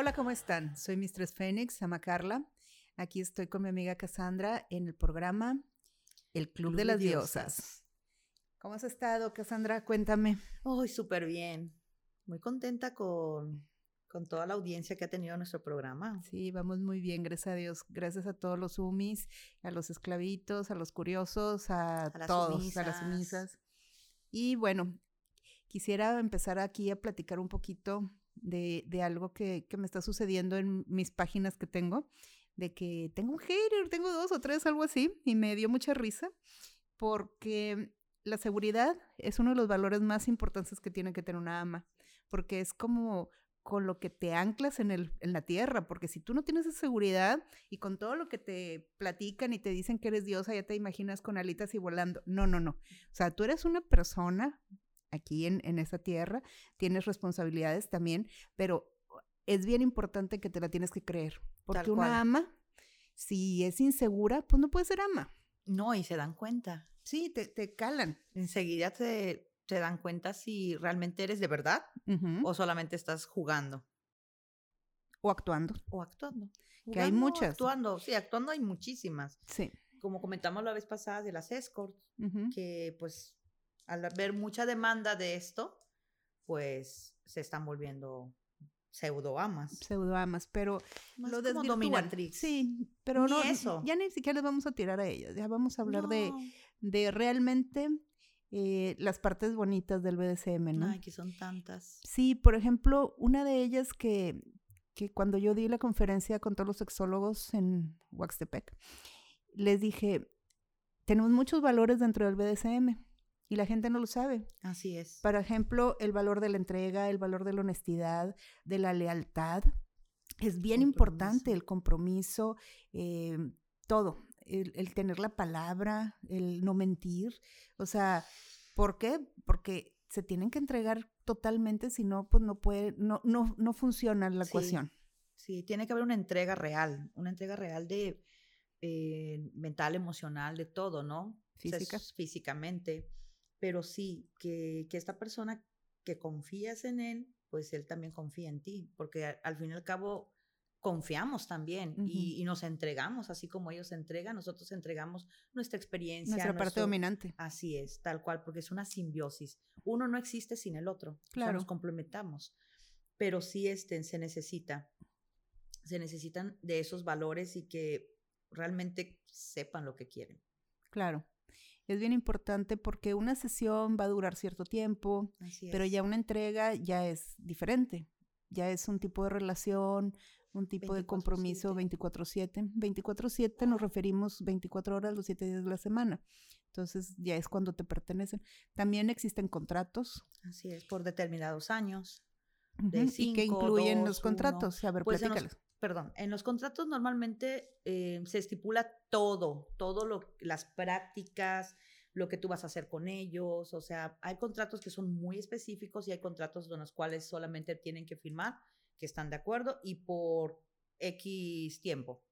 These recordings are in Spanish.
Hola, ¿cómo están? Soy Mistress Fénix, ama Carla. Aquí estoy con mi amiga Cassandra en el programa El Club, de las Diosas. ¿Cómo has estado, Cassandra? Cuéntame. Uy, súper bien. Muy contenta con, con toda la audiencia que ha tenido nuestro programa. Sí, vamos muy bien, gracias a Dios. Gracias a todos los sumis, a los esclavitos, a los curiosos, a, todos, a las sumisas. Y bueno, quisiera empezar aquí a platicar un poquito de, de algo que, que, me está sucediendo en mis páginas que tengo, de que tengo un hater, tengo dos o tres, algo así, y me dio mucha risa, porque la seguridad es uno de los valores más importantes que tiene que tener una ama, porque es como con lo que te anclas en, el, en la tierra, porque si tú no tienes esa seguridad y con todo lo que te platican y te dicen que eres diosa, ya te imaginas con alitas y volando. No, no, no. O sea, tú eres una persona aquí en, en esta tierra, tienes responsabilidades también, pero es bien importante que te la tienes que creer, porque una ama, si es insegura, pues no puede ser ama. No, y se dan cuenta. Sí, te, te calan. Enseguida te, te dan cuenta si realmente eres de verdad o solamente estás jugando. O actuando. O actuando. que hay muchas. Actuando, sí, actuando hay muchísimas. Sí. Como comentamos la vez pasada de las escorts, que pues al ver mucha demanda de esto, pues se están volviendo pseudoamas. Pseudoamas, pero lo de dominatrix. Sí, pero no eso. Ya ni siquiera les vamos a tirar a ellas, ya vamos a hablar de, de realmente eh, las partes bonitas del BDSM, ¿no? Ay, que son tantas. Sí, por ejemplo, una de ellas que, que cuando yo di la conferencia con todos los sexólogos en Huaxtepec, les dije, tenemos muchos valores dentro del BDSM y la gente no lo sabe. Así es. Por ejemplo, el valor de la entrega, el valor de la honestidad, de la lealtad. Es bien importante el compromiso, eh, todo el, tener la palabra, el no mentir. O sea, ¿por qué? Porque se tienen que entregar totalmente, si no, pues no puede, no, no, no funciona la ecuación. Sí, tiene que haber una entrega real, una entrega real de eh, mental, emocional, de todo, ¿no? Física. físicamente. Pero sí, que, que, esta persona que confías en él, pues él también confía en ti, porque al fin y al cabo confiamos también y, nos entregamos, así como ellos se entregan, nosotros entregamos nuestra experiencia. Nuestra parte dominante. Así es, tal cual, porque es una simbiosis. Uno no existe sin el otro, claro. nos complementamos, pero sí este, se necesita, se necesitan de esos valores y que realmente sepan lo que quieren. Claro. Es bien importante porque una sesión va a durar cierto tiempo, pero ya una entrega ya es diferente, ya es un tipo de relación, un tipo de compromiso 24/7. 24/7 nos referimos 24 horas los 7 días de la semana. Entonces ya es cuando te pertenecen. También existen contratos. Así es, por determinados años. De ¿Y qué incluyen los contratos? A ver, pues perdón, en los contratos normalmente eh, se estipula todo, todo lo, las prácticas, lo que tú vas a hacer con ellos. O sea, hay contratos que son muy específicos y hay contratos en los cuales solamente tienen que firmar que están de acuerdo y por X tiempo.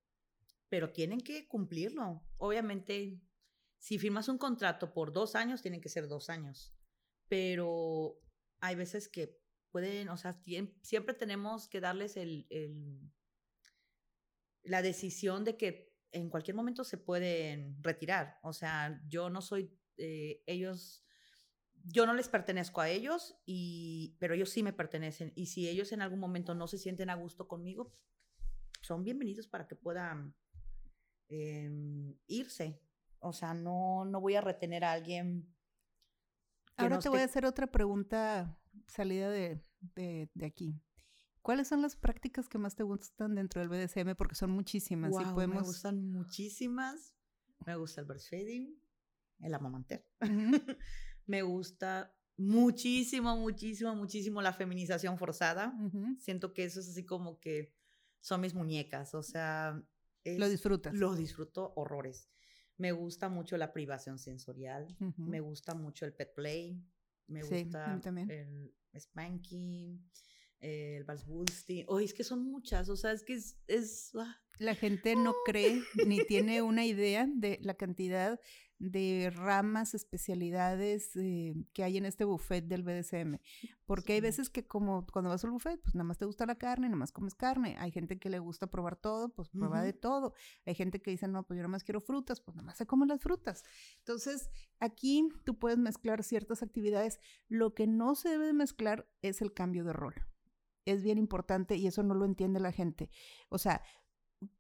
Pero tienen que cumplirlo. Obviamente, si firmas un contrato por dos años, tienen que ser dos años. Pero hay veces que pueden, o sea, siempre tenemos que darles el, la decisión de que en cualquier momento se pueden retirar. O sea, yo no soy, eh, ellos yo no les pertenezco a ellos, y, pero ellos sí me pertenecen. Y si ellos en algún momento no se sienten a gusto conmigo, son bienvenidos para que puedan em, irse. O sea, no, no voy a retener a alguien. Ahora te voy a hacer otra pregunta salida de, de, de, aquí. ¿Cuáles son las prácticas que más te gustan dentro del BDSM? Porque son muchísimas. y podemos... Me gustan muchísimas. Me gusta el breastfeeding, el amamanter. Me gusta muchísimo, muchísimo, muchísimo la feminización forzada. Siento que eso es así como que son mis muñecas, o sea... lo disfrutas. Lo disfruto horrores. Me gusta mucho la privación sensorial, me gusta mucho el pet play, me gusta el spanking, el Vals Oye, es que son muchas, o sea, es que es... Ah. La gente no cree ni tiene una idea de la cantidad de ramas, especialidades eh, que hay en este buffet del BDSM. Porque hay veces que como cuando vas al buffet, pues nada más te gusta la carne, nada más comes carne. Hay gente que le gusta probar todo, pues prueba de todo. Hay gente que dice, no, pues yo nada más quiero frutas, pues nada más se comen las frutas. Entonces, aquí tú puedes mezclar ciertas actividades. Lo que no se debe mezclar es el cambio de rol es bien importante y eso no lo entiende la gente. O sea,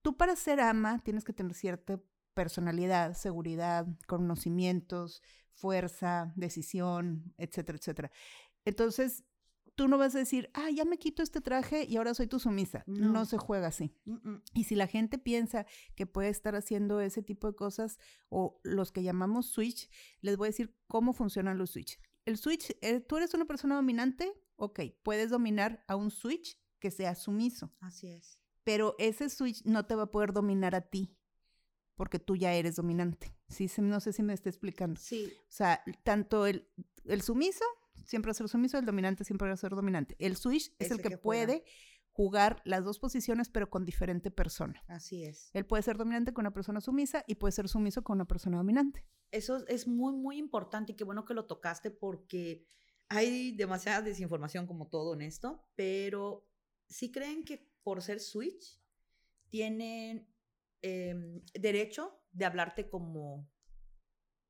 tú para ser ama tienes que tener cierta personalidad, seguridad, conocimientos, fuerza, decisión, etcétera, etcétera. Entonces, tú no vas a decir, ah, ya me quito este traje y ahora soy tu sumisa. No, se juega así. Y si la gente piensa que puede estar haciendo ese tipo de cosas o los que llamamos switch, les voy a decir cómo funcionan los switch. El switch, eh, tú eres una persona dominante, ok, puedes dominar a un switch que sea sumiso. Así es. Pero ese switch no te va a poder dominar a ti, porque tú ya eres dominante. Sí, no sé si me está explicando. Sí. O sea, tanto el, el sumiso siempre va a ser sumiso, el dominante siempre va a ser dominante. El switch es, el, que, puede jugar las dos posiciones, pero con diferente persona. Así es. Él puede ser dominante con una persona sumisa y puede ser sumiso con una persona dominante. Eso es muy, muy importante y qué bueno que lo tocaste porque hay demasiada desinformación como todo en esto, pero si creen que por ser switch tienen em, derecho de hablarte como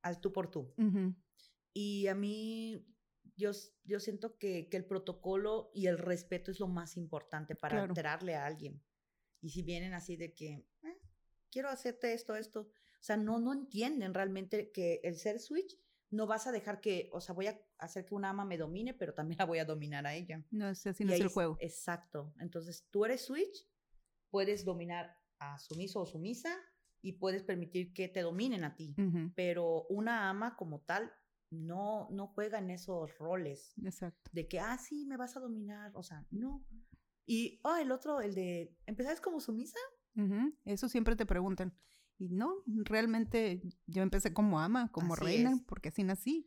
al tú por tú. Y a mí, yo, yo siento que, que, el protocolo y el respeto es lo más importante para enterarle a alguien. Y si vienen así de que, eh, quiero hacerte esto, esto, o sea, no, no entienden realmente que el ser switch no vas a dejar que, o sea, voy a hacer que una ama me domine, pero también la voy a dominar a ella. No, así no es el juego. Exacto. Entonces, tú eres switch, puedes dominar a sumiso o sumisa y puedes permitir que te dominen a ti, pero una ama como tal no, no juega en esos roles. Exacto. De que, ah, sí, me vas a dominar, o sea, no. Y, oh, el otro, el de, ¿empezaste como sumisa? Eso siempre te preguntan. Y no, realmente yo empecé como ama, como reina, porque así nací.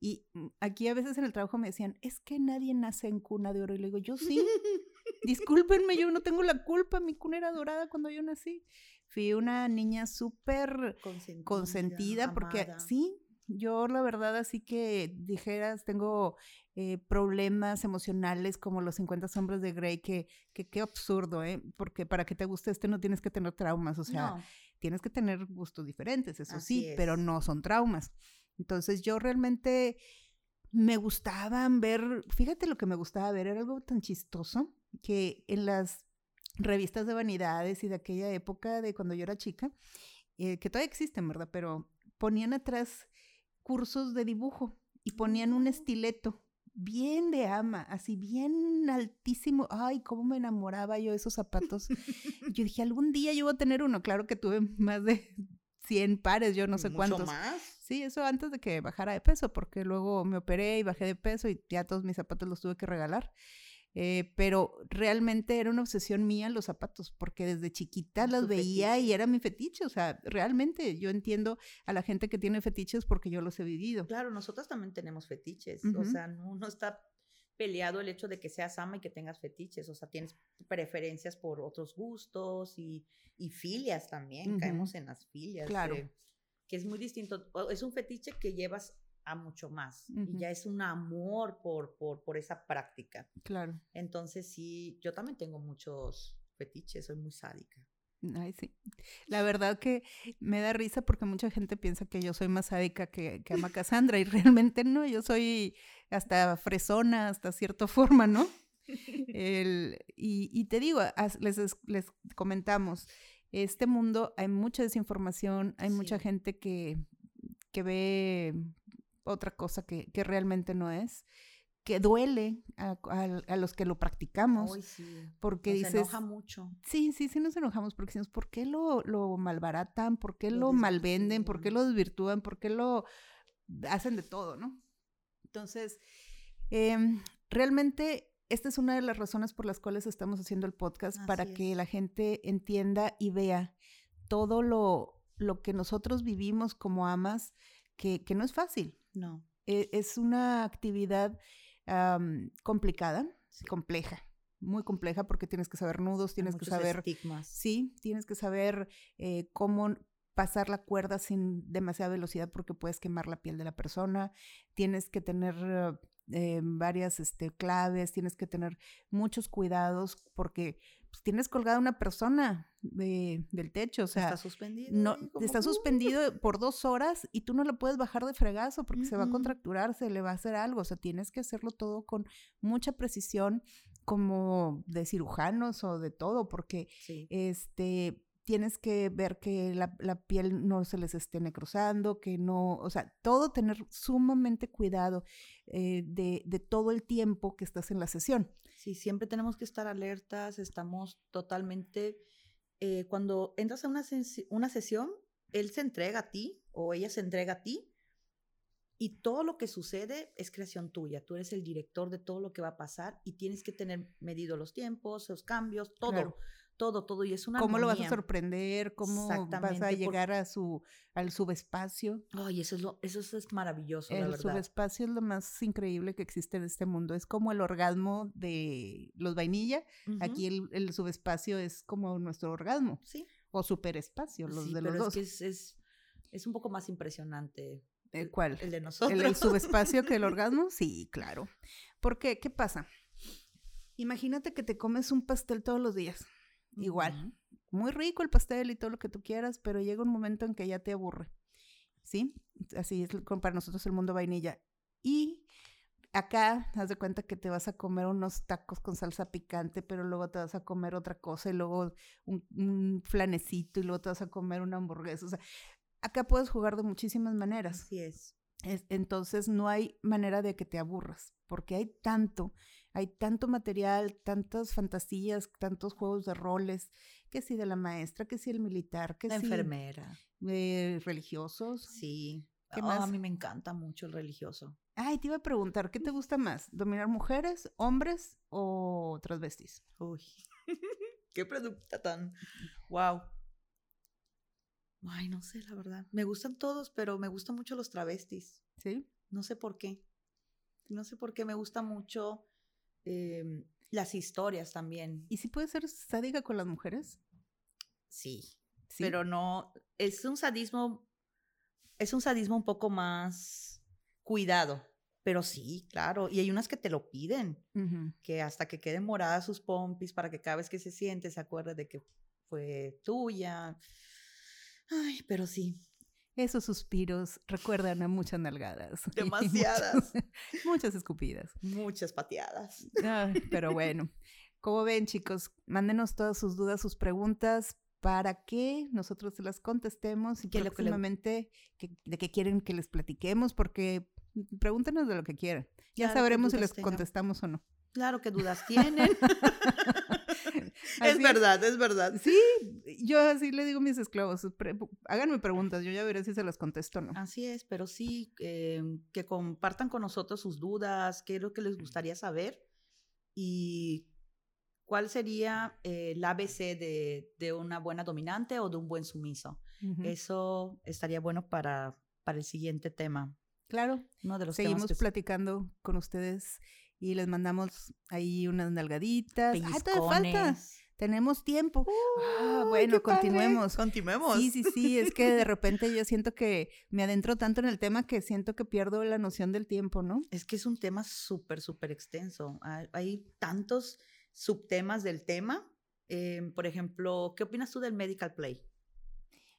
Y mm, aquí a veces en el trabajo me decían, es que nadie nace en cuna de oro. Y le digo, yo sí. Discúlpenme, yo no tengo la culpa. Mi cuna era dorada cuando yo nací. Fui una niña súper consentida, porque sí, yo la verdad así que dijeras, tengo eh, problemas emocionales como los 50 sombras de Grey, que qué absurdo, ¿eh? Porque para que te guste este no tienes que tener traumas, o sea, Tienes que tener gustos diferentes, eso sí, pero no son traumas. Entonces yo realmente me gustaban ver, fíjate lo que me gustaba ver, era algo tan chistoso que en las revistas de vanidades y de aquella época de cuando yo era chica, eh, que todavía existen, ¿verdad? Pero ponían atrás cursos de dibujo y ponían un mm. estileto bien de ama, así bien altísimo. Ay, cómo me enamoraba yo de esos zapatos. yo dije, algún día yo voy a tener uno. Claro que tuve más de 100 pares, yo no sé ¿Mucho cuántos. más? Sí, eso antes de que bajara de peso, porque luego me operé y bajé de peso y ya todos mis zapatos los tuve que regalar. Eh, pero realmente era una obsesión mía los zapatos, porque desde chiquita los veía y era mi fetiche. O sea, realmente yo entiendo a la gente que tiene fetiches porque yo los he vivido. Claro, nosotros también tenemos fetiches. O sea, no, no está peleado el hecho de que seas ama y que tengas fetiches. O sea, tienes preferencias por otros gustos y, y filias también. Caemos en las filias. Claro. que es muy distinto. Es un fetiche que llevas mucho más. Y ya es un amor por, por, por esa práctica. Claro. Entonces, sí, yo también tengo muchos fetiches, soy muy sádica. Ay, sí. La verdad que me da risa porque mucha gente piensa que yo soy más sádica que, que Ama Cassandra y realmente no, yo soy hasta fresona, hasta cierta forma, ¿no? El, y, y, te digo, les, les comentamos, este mundo hay mucha desinformación, hay mucha gente que, que ve otra cosa que, que realmente no es que duele a, a, los que lo practicamos. Porque nos dices. enoja mucho. Sí, sí, sí nos enojamos porque decimos, ¿por qué lo, lo malbaratan? ¿Por qué lo, malvenden? ¿Por qué lo desvirtúan? ¿Por qué lo hacen de todo, no? Entonces, em, realmente esta es una de las razones por las cuales estamos haciendo el podcast, para que la gente entienda y vea todo lo, lo que nosotros vivimos como amas, que, que no es fácil. No. E, es una actividad complicada, compleja. muy compleja porque tienes que saber nudos, tienes que saber... Estigmas. Sí, tienes que saber eh, cómo pasar la cuerda sin demasiada velocidad porque puedes quemar la piel de la persona, tienes que tener eh, varias este, claves, tienes que tener muchos cuidados porque pues, tienes colgada una persona del techo, o sea, está suspendido. No, está suspendido por dos horas y tú no lo puedes bajar de fregazo porque se va a contracturar, se le va a hacer algo, o sea, tienes que hacerlo todo con mucha precisión como de cirujanos o de todo, porque este tienes que ver que la, piel no se les esté necrosando, que no, o sea, todo tener sumamente cuidado eh, de, de, todo el tiempo que estás en la sesión. Sí, siempre tenemos que estar alertas, estamos totalmente, eh, cuando entras a una, una sesión, él se entrega a ti o ella se entrega a ti y todo lo que sucede es creación tuya. Tú eres el director de todo lo que va a pasar y tienes que tener medido los tiempos, los cambios, todo todo, todo, y es una ¿Cómo lo vas a sorprender? ¿Cómo vas a llegar a su, al subespacio? Ay, eso es, lo, eso es maravilloso, el la verdad. subespacio es lo más increíble que existe en este mundo. Es como el orgasmo de los vainilla. Aquí el, el, subespacio es como nuestro orgasmo. Sí. O superespacio, los de los pero dos. Es, que es, es, un poco más impresionante. ¿El cuál? El de nosotros. ¿El, subespacio que el orgasmo? Sí, claro. ¿Por qué? ¿Qué pasa? Imagínate que te comes un pastel todos los días igual. Muy rico el pastel y todo lo que tú quieras, pero llega un momento en que ya te aburre. ¿Sí? Así es para nosotros el mundo vainilla. Y acá, haz de cuenta que te vas a comer unos tacos con salsa picante, pero luego te vas a comer otra cosa y luego un, flanecito y luego te vas a comer una hamburguesa. O sea, acá puedes jugar de muchísimas maneras. Así es. es. Entonces no hay manera de que te aburras, porque hay tanto hay tanto material, tantas fantasías, tantos juegos de roles, que si de la maestra, que si el militar, que la si enfermera, eh, religiosos. Sí. ¿Qué más? a mí me encanta mucho el religioso. Ay, te iba a preguntar, ¿qué te gusta más? ¿Dominar mujeres, hombres o transvestis? Uy, qué pregunta tan... Wow. Ay, no sé, la verdad. Me gustan todos, pero me gustan mucho los travestis. ¿Sí? No sé por qué. No sé por qué me gusta mucho Em, las historias también. ¿Y si puede ser sádica con las mujeres? Sí, pero no, es un sadismo, es un sadismo un poco más cuidado, pero sí, claro, y hay unas que te lo piden, que hasta que queden moradas sus pompis para que cada vez que se siente se acuerde de que fue tuya. Ay, pero sí, esos suspiros recuerdan a muchas nalgadas. Demasiadas. muchas, escupidas. Muchas pateadas. pero bueno, como ven chicos, mándenos todas sus dudas, sus preguntas para que nosotros se las contestemos y que próximamente de qué quieren que les platiquemos, porque pregúntenos de lo que quieran. Ya sabremos si les contestamos o no. Claro que dudas tienen. es verdad, es verdad. Sí, yo así le digo a mis esclavos, háganme preguntas, yo ya veré si se las contesto o no. Así es, pero sí, eh, que compartan con nosotros sus dudas, qué es lo que les gustaría saber y cuál sería eh, el ABC de, de, una buena dominante o de un buen sumiso. Eso estaría bueno para, para el siguiente tema. Claro, Uno de los seguimos platicando con ustedes y les mandamos ahí unas nalgaditas. ¡Ay, todavía falta! Tenemos tiempo. ah, bueno, continuemos. Continuemos. Sí, sí, sí. Es que de repente yo siento que me adentro tanto en el tema que siento que pierdo la noción del tiempo, ¿no? Es que es un tema súper, súper extenso. Hay, tantos subtemas del tema. Em, por ejemplo, ¿qué opinas tú del medical play?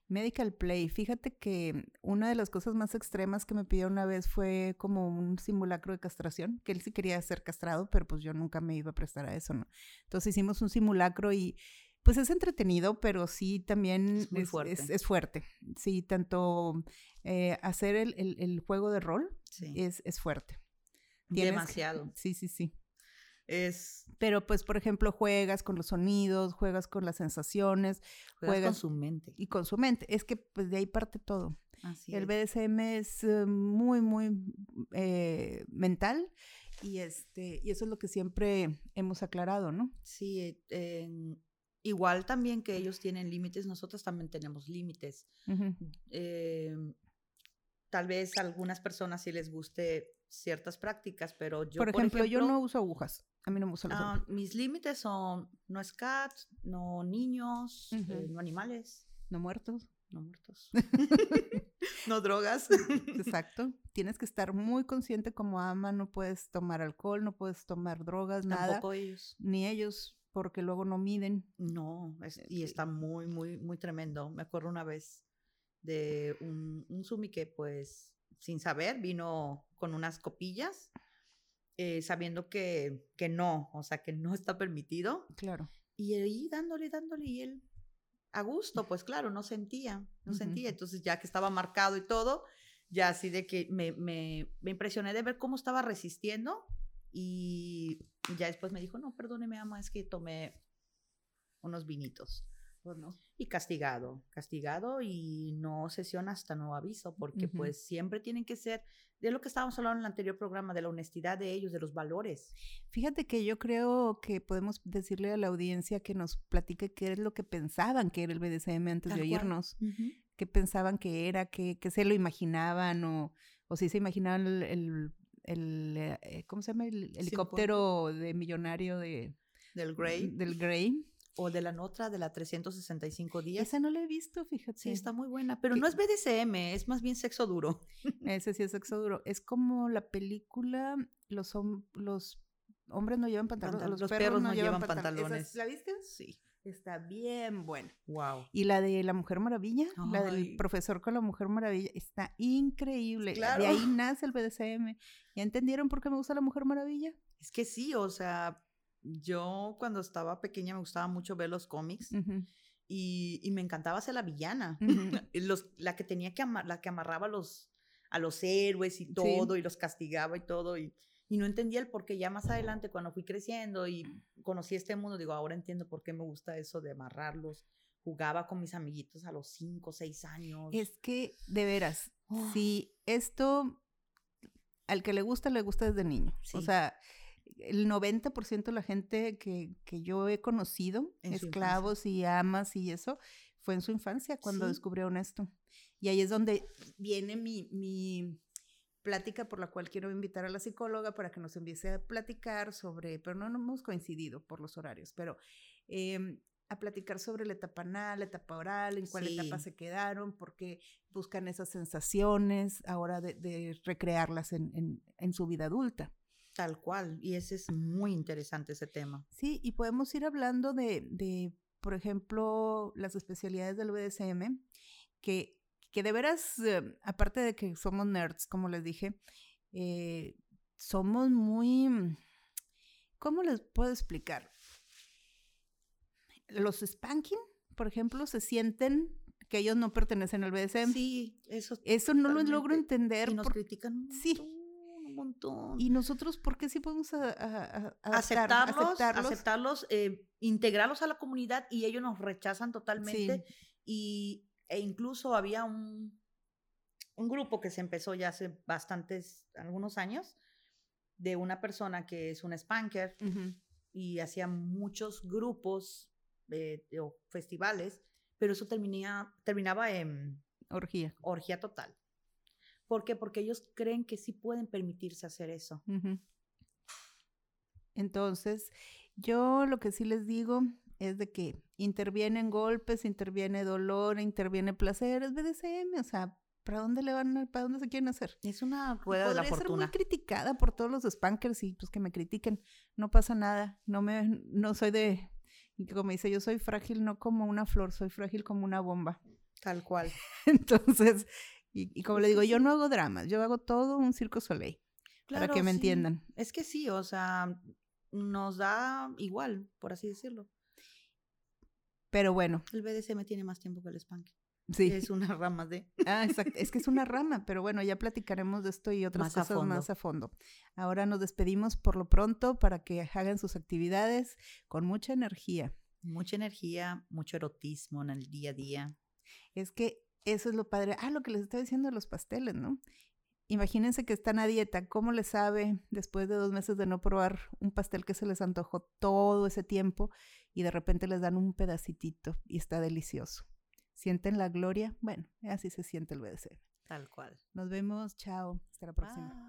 Medical Play. Fíjate que una de las cosas más extremas que me pidió una vez fue como un simulacro de castración, que él sí quería ser castrado, pero pues yo nunca me iba a prestar a eso, ¿no? Entonces hicimos un simulacro y pues es entretenido, pero sí también es, muy fuerte. Es, fuerte. Sí, tanto eh, hacer el, el, juego de rol es, es fuerte. Demasiado. sí, sí, sí. Es... Pero pues, por ejemplo, juegas con los sonidos, juegas con las sensaciones, juegas, con su mente. Y con su mente. Es que pues de ahí parte todo. Así el BDSM es eh, muy, muy eh, mental y, este, y eso es lo que siempre hemos aclarado, ¿no? Sí, igual también que ellos tienen límites, nosotros también tenemos límites. Tal vez a algunas personas sí les guste ciertas prácticas, pero yo, por ejemplo, yo no uso agujas. A mí no me gustan los ah, Mis límites son no scat, no niños, eh, no animales. No muertos. No muertos. no drogas. Exacto. Tienes que estar muy consciente como ama, no puedes tomar alcohol, no puedes tomar drogas, Tampoco ellos. Ni ellos, porque luego no miden. No, y está muy, muy, muy tremendo. Me acuerdo una vez de un, un Sumi que pues sin saber vino con unas copillas, eh, sabiendo que, que no, o sea, que no está permitido. Claro. Y ahí dándole, dándole, y él a gusto, pues claro, no sentía, no sentía. Entonces ya que estaba marcado y todo, ya así de que me, me, me impresioné de ver cómo estaba resistiendo y ya después me dijo, no, perdóneme, ama, es que tomé unos vinitos. Pues no. Y castigado, castigado y no sesión hasta nuevo aviso, porque pues siempre tienen que ser, de lo que estábamos hablando en el anterior programa, de la honestidad de ellos, de los valores. Fíjate que yo creo que podemos decirle a la audiencia que nos platique qué es lo que pensaban que era el BDSM antes de oírnos, qué pensaban que era, qué, se lo imaginaban o, o si se imaginaban el, el, eh, ¿cómo se llama? El helicóptero de millonario de... Del Grey. Del Grey o de la otra, de la 365 días. Esa no la he visto, fíjate. Sí, está muy buena, pero no es BDSM, es más bien sexo duro. Ese sí es sexo duro. Es como la película Los, los hombres no llevan pantalones, los, perros, no, llevan, pantalones. ¿La viste? Sí. Está bien buena. Wow. Y la de la Mujer Maravilla, la del profesor con la Mujer Maravilla, está increíble. Claro. De ahí nace el BDSM. ¿Ya entendieron por qué me gusta la Mujer Maravilla? Es que sí, o sea, yo cuando estaba pequeña me gustaba mucho ver los cómics y, y, me encantaba ser la villana, los, la que tenía que la que amarraba a los, a los héroes y todo y los castigaba y todo y, y no entendía el por qué. Ya más adelante cuando fui creciendo y conocí este mundo, digo, ahora entiendo por qué me gusta eso de amarrarlos. Jugaba con mis amiguitos a los 5, 6 años. Es que, de veras, si esto al que le gusta, le gusta desde niño. O sea, el 90% de la gente que, que, yo he conocido, esclavos y amas y eso, fue en su infancia cuando descubrieron esto. Y ahí es donde viene mi, mi plática por la cual quiero invitar a la psicóloga para que nos empiece a platicar sobre, pero no, hemos coincidido por los horarios, pero em, a platicar sobre la etapa anal, la etapa oral, en cuál etapa se quedaron, por qué buscan esas sensaciones ahora de, de recrearlas en, en, en su vida adulta. Tal cual, y ese es muy interesante ese tema. Sí, y podemos ir hablando de, de por ejemplo, las especialidades del BDSM, que, que de veras, eh, aparte de que somos nerds, como les dije, eh, somos muy, ¿cómo les puedo explicar? Los spanking, por ejemplo, se sienten que ellos no pertenecen al BDSM. Sí, eso. Eso no lo logro entender. Y nos critican. Sí, y nosotros, ¿por qué sí podemos aceptarlos, aceptarlos, eh, integrarlos a la comunidad y ellos nos rechazan totalmente? Y, e incluso había un, un grupo que se empezó ya hace bastantes, algunos años, de una persona que es un spanker y hacía muchos grupos eh, o festivales, pero eso terminía, terminaba en orgía. Orgía total. ¿Por qué? Porque ellos creen que sí pueden permitirse hacer eso. Entonces, yo lo que sí les digo es de que intervienen golpes, interviene dolor, interviene placer, es BDSM, o sea, ¿para dónde le van, para dónde se quieren hacer? Es una rueda de la fortuna. ser muy criticada por todos los spankers y pues que me critiquen, no pasa nada, no me, no soy de, como dice, yo soy frágil no como una flor, soy frágil como una bomba. Tal cual. Entonces, y, como le digo, yo no hago dramas, yo hago todo un circo soleil. para que me entiendan. Es que sí, o sea, nos da igual, por así decirlo. Pero bueno. El BDSM tiene más tiempo que el spanking. Sí. Es una rama de. Ah, exacto. Es que es una rama, pero bueno, ya platicaremos de esto y otras cosas más a fondo. Ahora nos despedimos por lo pronto para que hagan sus actividades con mucha energía. Mucha energía, mucho erotismo en el día a día. Es que eso es lo padre. Ah, lo que les estaba diciendo de los pasteles, ¿no? Imagínense que están a dieta, ¿cómo les sabe después de dos meses de no probar un pastel que se les antojó todo ese tiempo y de repente les dan un pedacitito y está delicioso? ¿Sienten la gloria? Bueno, así se siente el BDC. Tal cual. Nos vemos, chao, hasta la próxima.